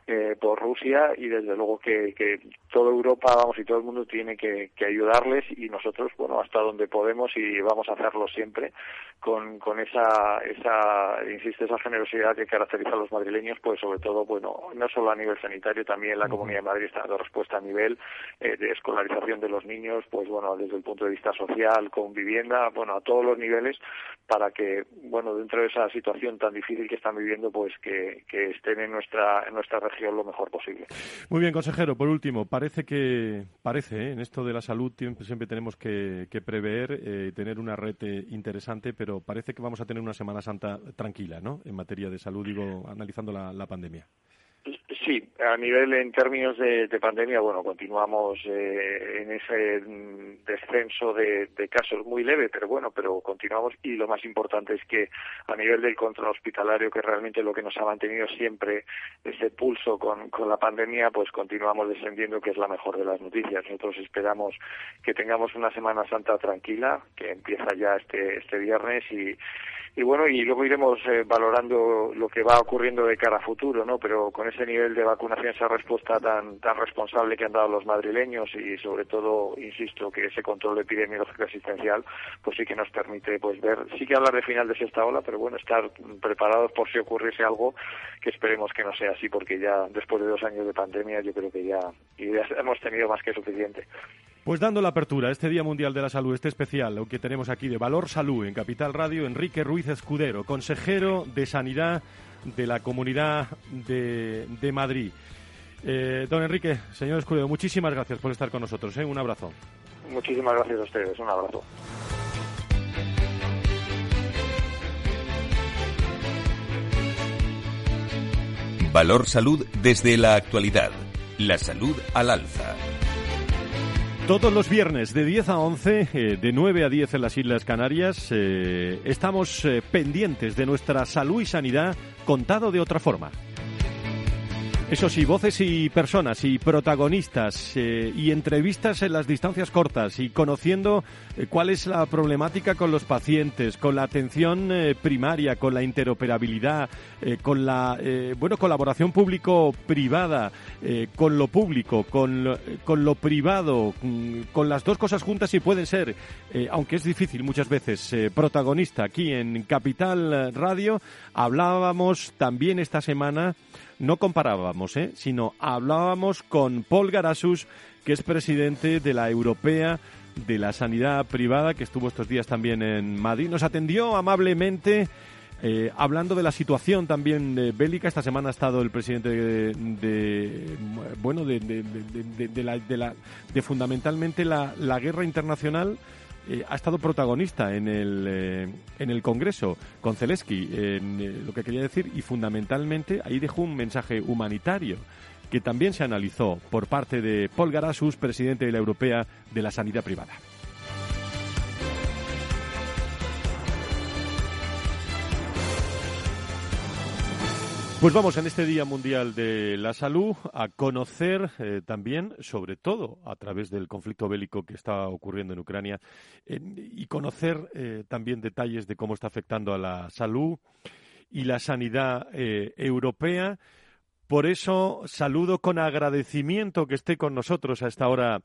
eh, por Rusia y desde luego que, que toda Europa, vamos, y todo el mundo tiene que, que, ayudarles y nosotros, bueno, hasta donde podemos y vamos a hacerlo siempre con, con esa, esa, insisto, esa generosidad que caracteriza a los madrileños, pues sobre todo, bueno, no solo a nivel sanitario, también la Comunidad de Madrid está dando respuesta a nivel eh, de escolarización de los niños, pues bueno, desde el punto de vista social, con vivienda, bueno, a todos los niveles, para que, bueno, dentro de esa situación tan difícil que están viviendo, pues que, que estén en nuestra, en nuestra lo mejor posible. Muy bien, consejero, por último, parece que, parece, ¿eh? en esto de la salud siempre, tenemos que, que prever, eh, tener una red eh, interesante, pero parece que vamos a tener una Semana Santa tranquila, ¿no? En materia de salud, digo, analizando la pandemia. Sí, a nivel en términos de, de pandemia, bueno, continuamos eh, en ese mm, descenso de, de, casos muy leve, pero bueno, pero continuamos y lo más importante es que a nivel del control hospitalario, que realmente lo que nos ha mantenido siempre ese pulso con, con la pandemia, pues continuamos descendiendo, que es la mejor de las noticias. Nosotros esperamos que tengamos una Semana Santa tranquila, que empieza ya este, este viernes y y bueno, y luego iremos eh, valorando lo que va ocurriendo de cara a futuro, ¿no? Pero con ese nivel de vacunación, esa respuesta tan tan responsable que han dado los madrileños y sobre todo, insisto, que ese control epidemiológico asistencial, pues sí que nos permite pues ver, sí que hablar de final de sexta ola, pero bueno, estar preparados por si ocurriese algo que esperemos que no sea así, porque ya después de dos años de pandemia yo creo que ya, hemos tenido más que suficiente. Pues dando la apertura este Día Mundial de la Salud, este especial, lo que tenemos aquí de Valor Salud en Capital Radio, Enrique Ruiz Escudero, consejero de Sanidad de la Comunidad de, de Madrid. Eh, don Enrique, señor Escudero, muchísimas gracias por estar con nosotros. ¿eh? Un abrazo. Muchísimas gracias a ustedes. Un abrazo. Valor Salud desde la actualidad. La salud al alza. Todos los viernes de 10 a 11, eh, de 9 a 10 en las Islas Canarias, eh, estamos eh, pendientes de nuestra salud y sanidad contado de otra forma. Eso sí, voces y personas y protagonistas eh, y entrevistas en las distancias cortas y conociendo eh, cuál es la problemática con los pacientes, con la atención eh, primaria, con la interoperabilidad, con la bueno colaboración público-privada, con lo público, con con lo privado, mm, con las dos cosas juntas y pueden ser, aunque es difícil muchas veces, protagonista aquí en Capital Radio. Hablábamos también esta semana no comparábamos, ¿eh? sino hablábamos con Paul Garasus, que es presidente de la Europea de la Sanidad Privada, que estuvo estos días también en Madrid. Nos atendió amablemente. Eh, hablando de la situación también eh, bélica, esta semana ha estado el presidente de, de bueno, de, de, de, la, de, la, de fundamentalmente la guerra internacional eh, ha estado protagonista en el, eh, en el Congreso con Zelensky, en eh, lo que quería decir, y fundamentalmente ahí dejó un mensaje humanitario que también se analizó por parte de Paul Garasus, presidente de la Europea de la Sanidad Privada. Pues vamos en este Día Mundial de la Salud a conocer eh, también, sobre todo a través del conflicto bélico que está ocurriendo en Ucrania, y conocer eh, también detalles de cómo está afectando a la salud y la sanidad eh, europea. Por eso saludo con agradecimiento que esté con nosotros a esta hora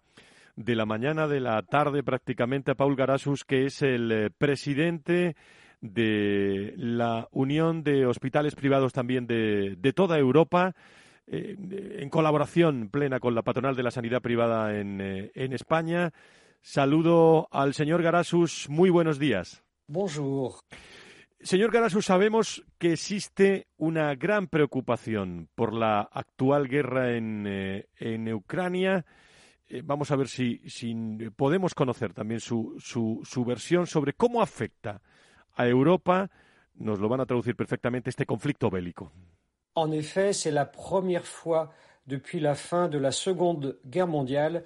de la mañana, de la tarde prácticamente, a Paul Garasus, que es el presidente de la Unión de Hospitales Privados también de, de toda Europa, eh, en colaboración plena con la patronal de la sanidad privada en, eh, en España. Saludo al señor Garasus. Muy buenos días. Bonjour. Señor Garasus, sabemos que existe una gran preocupación por la actual guerra en, eh, en Ucrania. Vamos a ver si, si, podemos conocer también su, su, su versión sobre cómo afecta a Europa, nos lo van a traducir perfectamente, este conflicto bélico. En effet, c'est la première fois depuis la fin de la Seconde Guerre mondiale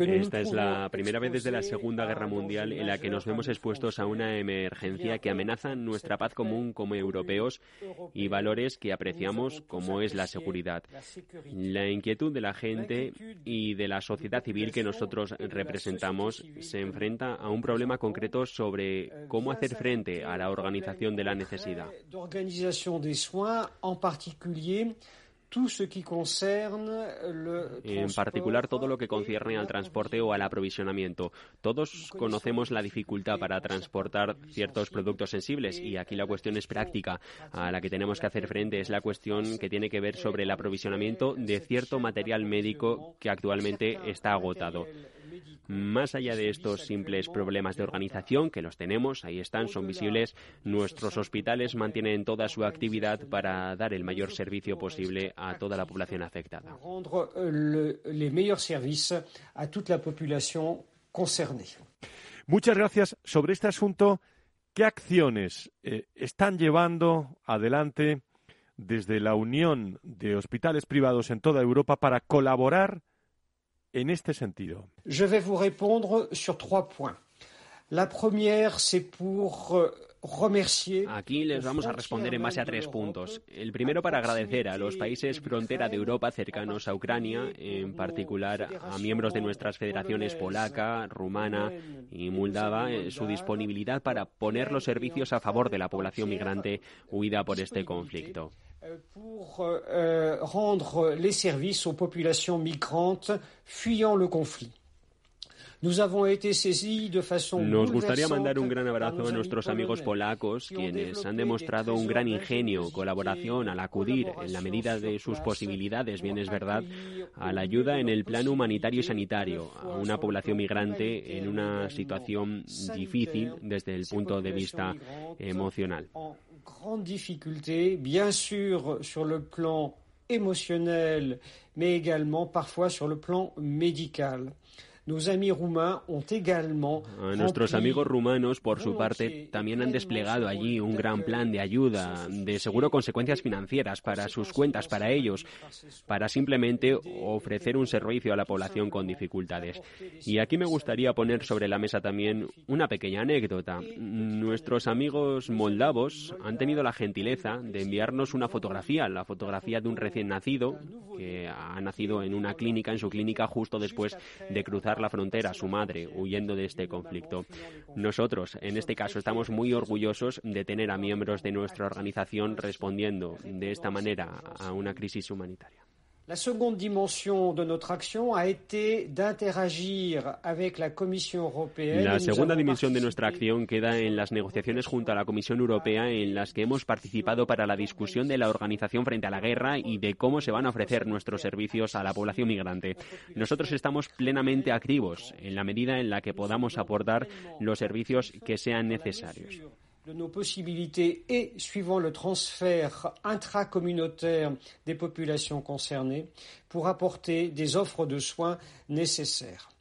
esta es la primera vez desde la Segunda Guerra Mundial en la que nos vemos expuestos a una emergencia que amenaza nuestra paz común como europeos y valores que apreciamos como es la seguridad. La inquietud de la gente y de la sociedad civil que nosotros representamos se enfrenta a un problema concreto sobre cómo hacer frente a la organización de la necesidad. En particular todo lo que concierne al transporte o al aprovisionamiento. Todos conocemos la dificultad para transportar ciertos productos sensibles y aquí la cuestión es práctica. A la que tenemos que hacer frente es la cuestión que tiene que ver sobre el aprovisionamiento de cierto material médico que actualmente está agotado. Más allá de estos simples problemas de organización, que los tenemos, ahí están, son visibles, nuestros hospitales mantienen toda su actividad para dar el mayor servicio posible a toda la población afectada. Muchas gracias. Sobre este asunto, ¿qué acciones eh, están llevando adelante desde la Unión de Hospitales Privados en toda Europa para colaborar en este sentido? Je vais vous répondre sur trois points. La première, c'est pour euh. Aquí les vamos a responder en base a tres puntos. El primero para agradecer a los países frontera de Europa cercanos a Ucrania, en particular a miembros de nuestras federaciones polaca, rumana y moldava, eh, su disponibilidad para poner los servicios a favor de la población migrante huida por este conflicto. Euh, pour euh, rendre les services aux populations migrantes fuyant le conflit. Nos gustaría mandar un gran abrazo a nuestros amigos polacos, quienes han demostrado un gran ingenio, colaboración al acudir, en la medida de sus posibilidades, bien es verdad, a la ayuda en el plano humanitario y sanitario a una población migrante en una situación difícil desde el punto de vista emocional. Grande difficulté, bien sûr, sur le plan émotionnel, mais également parfois sur le plan médical. Nuestros amigos rumanos, por su parte, también han desplegado allí un gran plan de ayuda, de seguro consecuencias financieras para sus cuentas, para ellos, para simplemente ofrecer un servicio a la población con dificultades. Y aquí me gustaría poner sobre la mesa también una pequeña anécdota. Nuestros amigos moldavos han tenido la gentileza de enviarnos una fotografía, la fotografía de un recién nacido que ha nacido en una clínica, en su clínica, justo después de cruzar la frontera su madre, huyendo de este conflicto. Nosotros, en este caso, estamos muy orgullosos de tener a miembros de nuestra organización respondiendo de esta manera a una crisis humanitaria. La segunda dimensión de nuestra acción ha été d'interagir avec la Comisión Europea. La segunda dimensión de nuestra acción queda en las negociaciones junto a la Comisión Europea en las que hemos participado para la discusión de la organización frente a la guerra y de cómo se van a ofrecer nuestros servicios a la población migrante. Nosotros estamos plenamente activos en la medida en la que podamos aportar los servicios que sean necesarios. De nos possibilités et suivant le transfert intracommunautaire des populations concernées pour apporter des offres de soins nécessaires.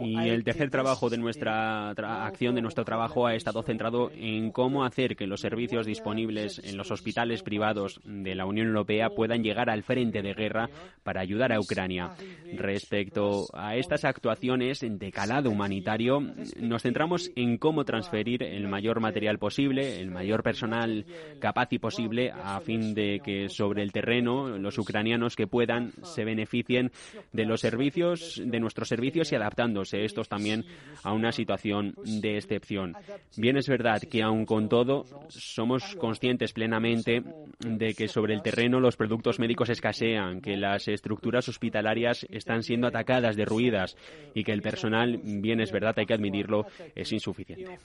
Y el tercer trabajo de nuestra acción, de nuestro trabajo, ha estado centrado en cómo hacer que los servicios disponibles en los hospitales privados de la Unión Europea puedan llegar al frente de guerra para ayudar a Ucrania. Respecto a estas actuaciones de calado humanitario, nos centramos en cómo transferir el mayor material posible, el mayor personal capaz y posible, a fin de que sobre el terreno los ucranianos que puedan se beneficien de los servicios, de nuestros servicios y adaptándose estos también a una situación de excepción. Bien es verdad que aun con todo somos conscientes plenamente de que sobre el terreno los productos médicos escasean, que las estructuras hospitalarias están siendo atacadas, derruidas y que el personal, bien es verdad, hay que admitirlo, es insuficiente.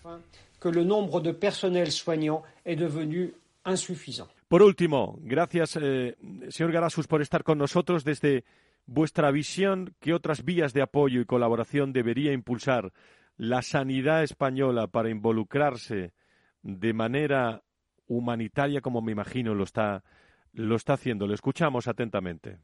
Que el número de personal soignant est devenu insuffisant. Por último, gracias, eh, señor Garasus, por estar con nosotros desde vuestra visión, ¿qué otras vías de apoyo y colaboración debería impulsar la sanidad española para involucrarse de manera humanitaria como me imagino lo está, lo está haciendo? Le escuchamos atentamente.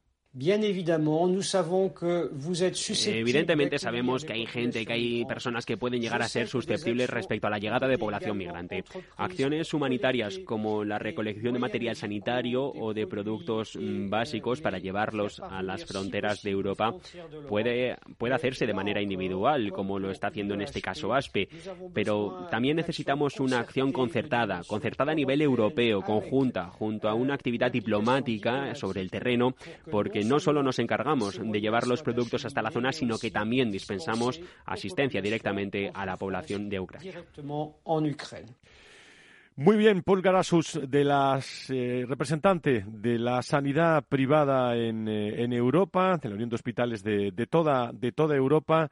Evidentemente sabemos que hay gente, que hay personas que pueden llegar a ser susceptibles respecto a la llegada de población migrante. Acciones humanitarias como la recolección de material sanitario o de productos mm, básicos para llevarlos a las fronteras de Europa puede, puede hacerse de manera individual, como lo está haciendo en este caso ASPE, pero también necesitamos una acción concertada, concertada a nivel europeo, conjunta, junto a una actividad diplomática sobre el terreno, porque no solo nos encargamos de llevar los productos hasta la zona, sino que también dispensamos asistencia directamente a la población de Ucrania. Muy bien, Paul Garasus, de las eh, representante de la sanidad privada en, eh, en, Europa, de la Unión de Hospitales de, de, toda, de toda Europa.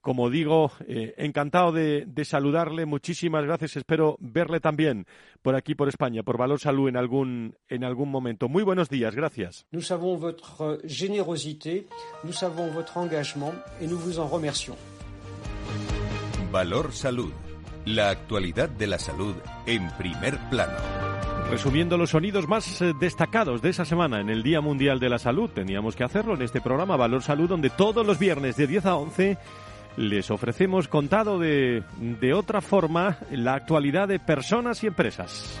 Como digo, eh, encantado de, de, saludarle. Muchísimas gracias. Espero verle también por aquí, por España, por Valor Salud en algún, en algún momento. Muy buenos días. Gracias. Nous savons votre générosité, nous savons votre engagement et nous vous en remercions. Valor Salud. La actualidad de la salud en primer plano. Resumiendo los sonidos más eh, destacados de esa semana en el Día Mundial de la Salud, teníamos que hacerlo en este programa Valor Salud, donde todos los viernes de 10 a 11 les ofrecemos contado de, de otra forma la actualidad de personas y empresas.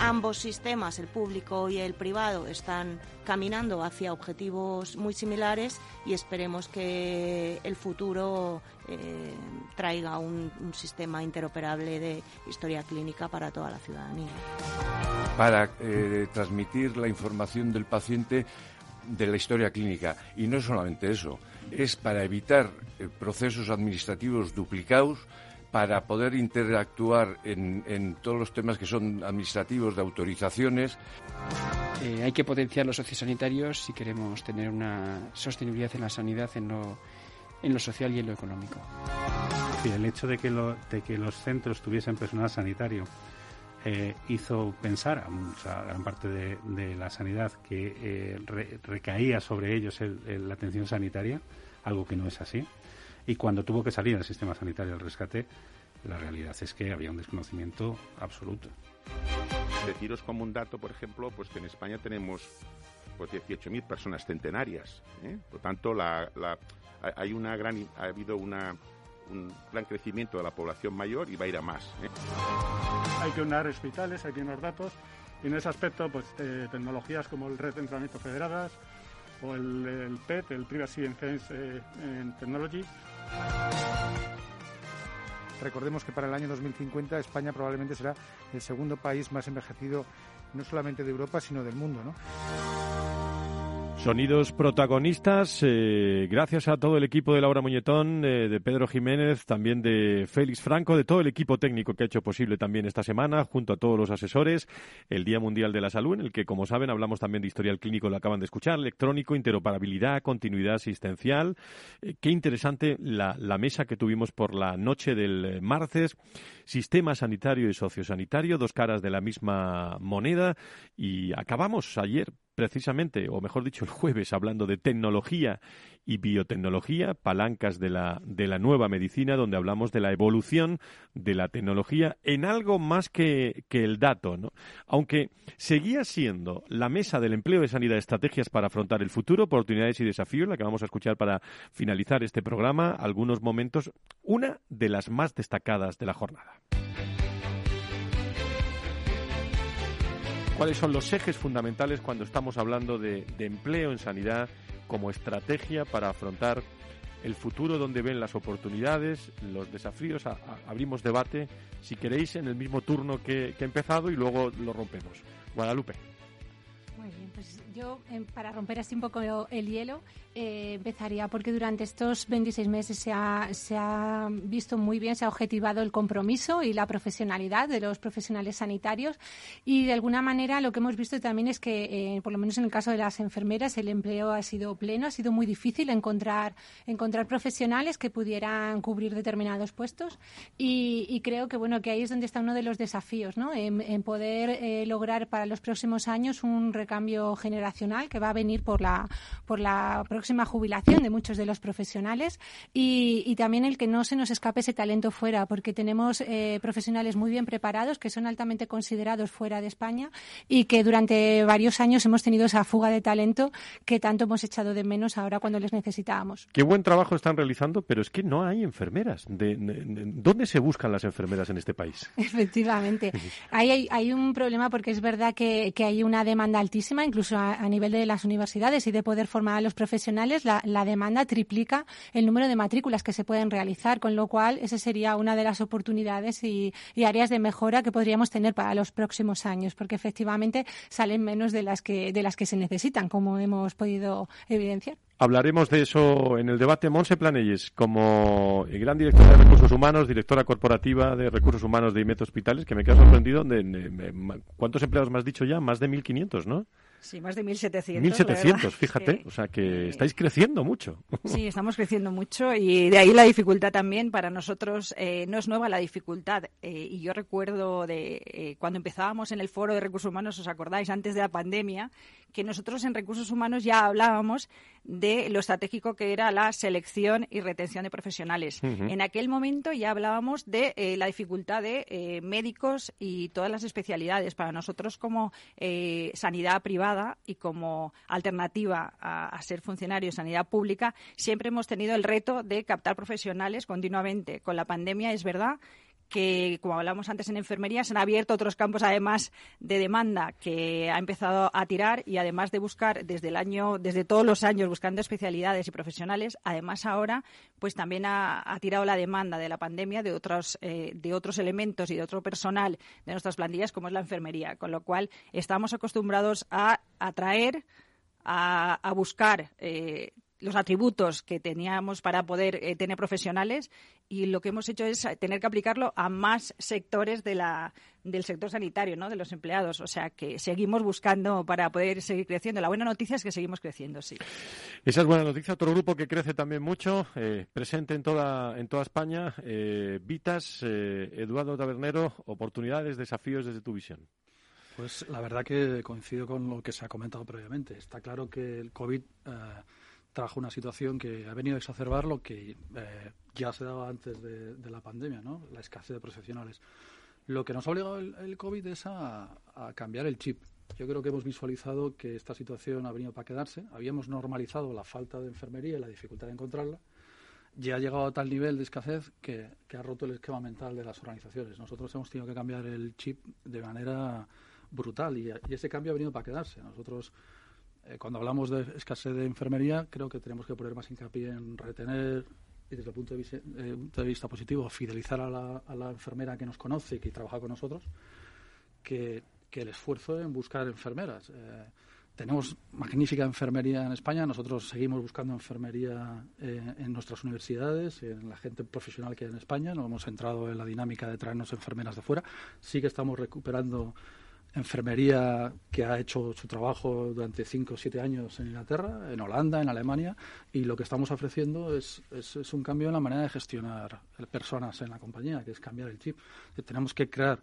Ambos sistemas, el público y el privado, están caminando hacia objetivos muy similares y esperemos que el futuro eh, traiga un, un, sistema interoperable de historia clínica para toda la ciudadanía. Para eh, transmitir la información del paciente de la historia clínica. Y no solamente eso, es para evitar eh, procesos administrativos duplicados para poder interactuar en, en, todos los temas que son administrativos de autorizaciones. Eh, hay que potenciar los sociosanitarios si queremos tener una sostenibilidad en la sanidad en lo, en lo social y en lo económico. Sí, el hecho de que, lo, de que los centros tuviesen personal sanitario eh, hizo pensar a gran parte de, de la sanidad que eh, re, recaía sobre ellos el, el, la atención sanitaria, algo que no es así. Y cuando tuvo que salir el sistema sanitario al rescate, la realidad es que había un desconocimiento absoluto. Deciros como un dato, por ejemplo, pues que en España tenemos pues 18.000 personas centenarias. ¿eh? Por tanto, la, la, hay una gran, ha habido una, un gran crecimiento de la población mayor y va a ir a más. ¿eh? Hay que unar hospitales, hay que unar datos y en ese aspecto, pues eh, tecnologías como el red de entrenamiento federadas o el, el PET, el Privacy and Defense Technology, Recordemos que para el año 2050 España probablemente será el segundo país más envejecido no solamente de Europa, sino del mundo, ¿no? Sonidos protagonistas, eh, gracias a todo el equipo de Laura Muñetón, eh, de Pedro Jiménez, también de Félix Franco, de todo el equipo técnico que ha hecho posible también esta semana, junto a todos los asesores, el Día Mundial de la Salud, en el que, como saben, hablamos también de historial clínico, lo acaban de escuchar, electrónico, interoperabilidad, continuidad asistencial. Eh, qué interesante la, la, mesa que tuvimos por la noche del martes, sistema sanitario y sociosanitario, dos caras de la misma moneda, y acabamos ayer precisamente, o mejor dicho, el jueves, hablando de tecnología y biotecnología, palancas de la, de la nueva medicina, donde hablamos de la evolución de la tecnología en algo más que, que el dato, ¿no? Aunque seguía siendo la mesa del empleo de sanidad estrategias para afrontar el futuro, oportunidades y desafíos, la que vamos a escuchar para finalizar este programa, algunos momentos, una de las más destacadas de la jornada. ¿Cuáles son los ejes fundamentales cuando estamos hablando de, de, empleo en sanidad como estrategia para afrontar el futuro, donde ven las oportunidades, los desafíos? A, a, abrimos debate, si queréis, en el mismo turno que, que he empezado y luego lo rompemos. Guadalupe. Muy bien, pues yo, eh, para romper así un poco el hielo, eh, empezaría porque durante estos 26 meses se ha, se ha visto muy bien, se ha objetivado el compromiso y la profesionalidad de los profesionales sanitarios y de alguna manera lo que hemos visto también es que, eh, por lo menos en el caso de las enfermeras, el empleo ha sido pleno, ha sido muy difícil encontrar, encontrar profesionales que pudieran cubrir determinados puestos y, y creo que, bueno, que ahí es donde está uno de los desafíos, ¿no? En, en poder eh, lograr para los próximos años un recambio generacional que va a venir por la, por la próxima jubilación de muchos de los profesionales y, y también el que no se nos escape ese talento fuera, porque tenemos eh, profesionales muy bien preparados que son altamente considerados fuera de España y que durante varios años hemos tenido esa fuga de talento que tanto hemos echado de menos ahora cuando les necesitábamos. Qué buen trabajo están realizando, pero es que no hay enfermeras. De, de, de, ¿Dónde se buscan las enfermeras en este país? Efectivamente. Ahí hay, hay, un problema porque es verdad que, que hay una demanda altísima, incluso a, a, nivel de las universidades y de poder formar a los profesionales, la, la, demanda triplica el número de matrículas que se pueden realizar, con lo cual esa sería una de las oportunidades y, áreas de mejora que podríamos tener para los próximos años, porque efectivamente salen menos de las que, de las que se necesitan, como hemos podido evidenciar. Hablaremos de eso en el debate. Monse Planelles, como gran directora de Recursos Humanos, directora corporativa de Recursos Humanos de IMET Hospitales, que me queda sorprendido. De, ¿Cuántos empleados me has dicho ya? Más de 1.500, ¿no? Sí, más de 1.700. 1.700, fíjate. O sea que estáis creciendo mucho. Sí, estamos creciendo mucho y de ahí la dificultad también. Para nosotros eh, no es nueva la dificultad. Eh, y yo recuerdo de eh, cuando empezábamos en el foro de recursos humanos, ¿os acordáis? Antes de la pandemia, que nosotros en recursos humanos ya hablábamos de lo estratégico que era la selección y retención de profesionales. En aquel momento ya hablábamos de eh, la dificultad de eh, médicos y todas las especialidades. Para nosotros como eh, sanidad privada y como alternativa a, a, ser funcionario de sanidad pública, siempre hemos tenido el reto de captar profesionales continuamente. Con la pandemia es verdad que, como hablamos antes en enfermería, se han abierto otros campos además de demanda que ha empezado a tirar y además de buscar desde el año, desde todos los años buscando especialidades y profesionales, además ahora pues también ha, tirado la demanda de la pandemia de otros, eh, de otros elementos y de otro personal de nuestras plantillas como es la enfermería, con lo cual estamos acostumbrados a atraer a, a buscar eh, los atributos que teníamos para poder eh, tener profesionales y lo que hemos hecho es tener que aplicarlo a más sectores de la, del sector sanitario, ¿no? de los empleados. O sea que seguimos buscando para poder seguir creciendo. La buena noticia es que seguimos creciendo, sí. Esa es buena noticia. Otro grupo que crece también mucho, eh, presente en toda, en toda España, eh, Vitas, Eduardo Tabernero, oportunidades, desafíos desde tu visión. Pues la verdad que coincido con lo que se ha comentado previamente. Está claro que el COVID trajo una situación que ha venido a exacerbar lo que eh, ya se daba antes de, la pandemia, ¿no? la escasez de profesionales. Lo que nos ha obligado el, COVID es a, cambiar el chip. Yo creo que hemos visualizado que esta situación ha venido para quedarse. Habíamos normalizado la falta de enfermería y la dificultad de encontrarla. Ya ha llegado a tal nivel de escasez que, ha roto el esquema mental de las organizaciones. Nosotros hemos tenido que cambiar el chip de manera brutal y, y ese cambio ha venido para quedarse. Nosotros eh, cuando hablamos de escasez de enfermería, creo que tenemos que poner más hincapié en retener y desde el punto de vista, eh, positivo, fidelizar a la, enfermera que nos conoce y que trabaja con nosotros, que, el esfuerzo en buscar enfermeras. Eh, tenemos magnífica enfermería en España, nosotros seguimos buscando enfermería en nuestras universidades, en la gente profesional que hay en España, no hemos entrado en la dinámica de traernos enfermeras de fuera, sí que estamos recuperando enfermería que ha hecho su trabajo durante cinco o siete años en Inglaterra, en Holanda, en Alemania, y lo que estamos ofreciendo es, es, un cambio en la manera de gestionar personas en la compañía, que es cambiar el chip. Tenemos que crear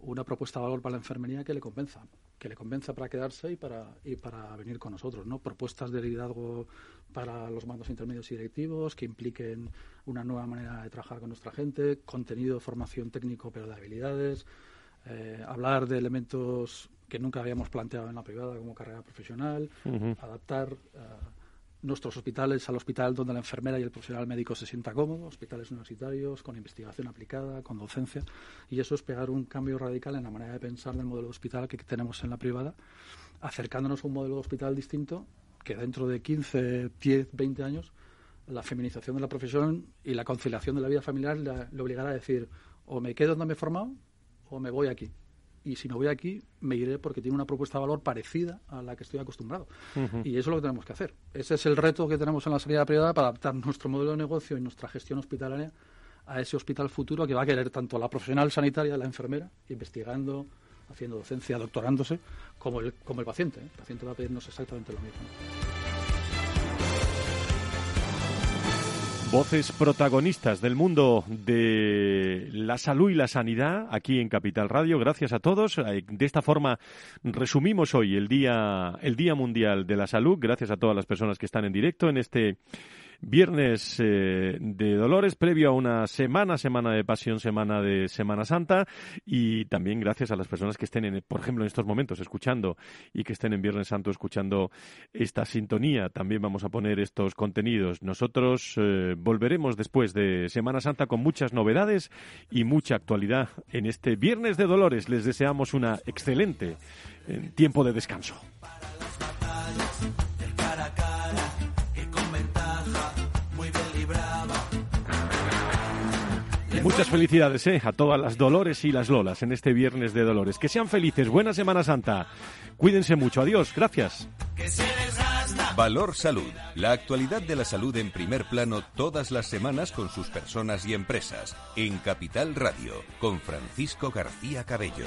una propuesta de valor para la enfermería que le convenza, que le convenza para quedarse y para, venir con nosotros, ¿no? Propuestas de liderazgo para los mandos intermedios y directivos que impliquen una nueva manera de trabajar con nuestra gente, contenido formación técnico pero de habilidades, eh, hablar de elementos que nunca habíamos planteado en la privada como carrera profesional, adaptar eh, nuestros hospitales al hospital donde la enfermera y el profesional médico se sienta cómodo, hospitales universitarios con investigación aplicada, con docencia, y eso es pegar un cambio radical en la manera de pensar del modelo de hospital que tenemos en la privada, acercándonos a un modelo de hospital distinto que dentro de 15, 10, 20 años la feminización de la profesión y la conciliación de la vida familiar le, obligará a decir o me quedo donde me he formado o me voy aquí. Y si no voy aquí, me iré porque tiene una propuesta de valor parecida a la que estoy acostumbrado. Y eso es lo que tenemos que hacer. Ese es el reto que tenemos en la sanidad privada para adaptar nuestro modelo de negocio y nuestra gestión hospitalaria a ese hospital futuro que va a querer tanto la profesional sanitaria, la enfermera, investigando, haciendo docencia, doctorándose, como el, como el paciente. El paciente va a pedirnos exactamente lo mismo. Voces protagonistas del mundo de la salud y la sanidad aquí en Capital Radio. Gracias a todos. Eh, de esta forma resumimos hoy el día, el Día Mundial de la Salud. Gracias a todas las personas que están en directo en este viernes eh, de Dolores, previo a una semana, semana de Pasión, semana de Semana Santa, y también gracias a las personas que estén, en, por ejemplo, en estos momentos escuchando y que estén en Viernes Santo escuchando esta sintonía. También vamos a poner estos contenidos. Nosotros eh, volveremos después de Semana Santa con muchas novedades y mucha actualidad en este Viernes de Dolores. Les deseamos una excelente eh, tiempo de descanso. Muchas felicidades ¿eh? a todas las Dolores y las Lolas en este viernes de Dolores. Que sean felices. Buena Semana Santa. Cuídense mucho. Adiós. Gracias. Que se Valor Salud. La actualidad de la salud en primer plano todas las semanas con sus personas y empresas. En Capital Radio, con Francisco García Cabello.